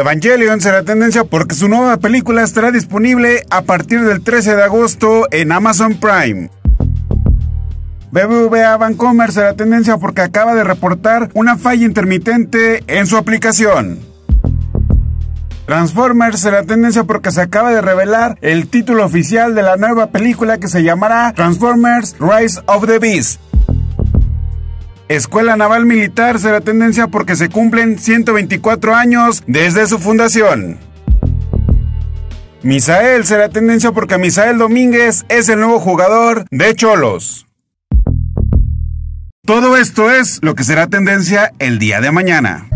Evangelion será tendencia porque su nueva película estará disponible a partir del 13 de agosto en Amazon Prime. BBVA Bancomer será tendencia porque acaba de reportar una falla intermitente en su aplicación. Transformers será tendencia porque se acaba de revelar el título oficial de la nueva película que se llamará Transformers Rise of the Beast. Escuela Naval Militar será tendencia porque se cumplen 124 años desde su fundación. Misael será tendencia porque Misael Domínguez es el nuevo jugador de Cholos. Todo esto es lo que será tendencia el día de mañana.